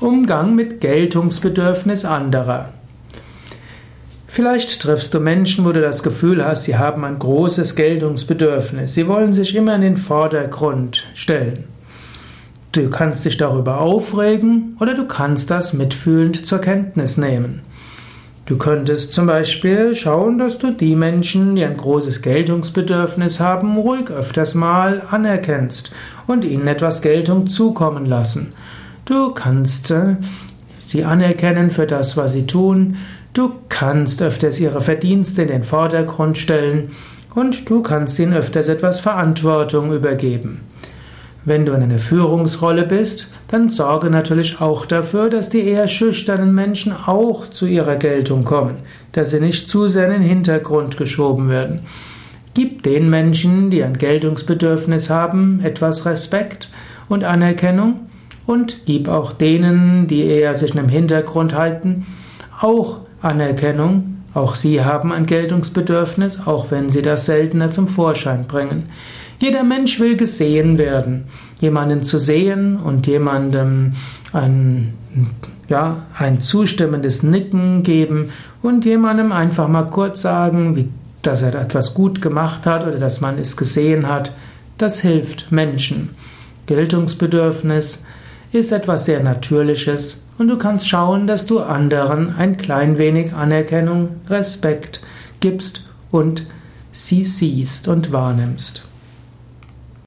Umgang mit Geltungsbedürfnis anderer. Vielleicht triffst du Menschen, wo du das Gefühl hast, sie haben ein großes Geltungsbedürfnis. Sie wollen sich immer in den Vordergrund stellen. Du kannst dich darüber aufregen oder du kannst das mitfühlend zur Kenntnis nehmen. Du könntest zum Beispiel schauen, dass du die Menschen, die ein großes Geltungsbedürfnis haben, ruhig öfters mal anerkennst und ihnen etwas Geltung zukommen lassen. Du kannst äh, sie anerkennen für das, was sie tun. Du kannst öfters ihre Verdienste in den Vordergrund stellen und du kannst ihnen öfters etwas Verantwortung übergeben. Wenn du in einer Führungsrolle bist, dann sorge natürlich auch dafür, dass die eher schüchternen Menschen auch zu ihrer Geltung kommen, dass sie nicht zu sehr in den Hintergrund geschoben werden. Gib den Menschen, die ein Geltungsbedürfnis haben, etwas Respekt und Anerkennung und gib auch denen, die eher sich im Hintergrund halten, auch Anerkennung. Auch sie haben ein Geltungsbedürfnis, auch wenn sie das seltener zum Vorschein bringen. Jeder Mensch will gesehen werden. Jemanden zu sehen und jemandem ein, ja, ein zustimmendes Nicken geben und jemandem einfach mal kurz sagen, wie, dass er etwas gut gemacht hat oder dass man es gesehen hat, das hilft Menschen. Geltungsbedürfnis ist etwas sehr Natürliches und du kannst schauen, dass du anderen ein klein wenig Anerkennung, Respekt gibst und sie siehst und wahrnimmst.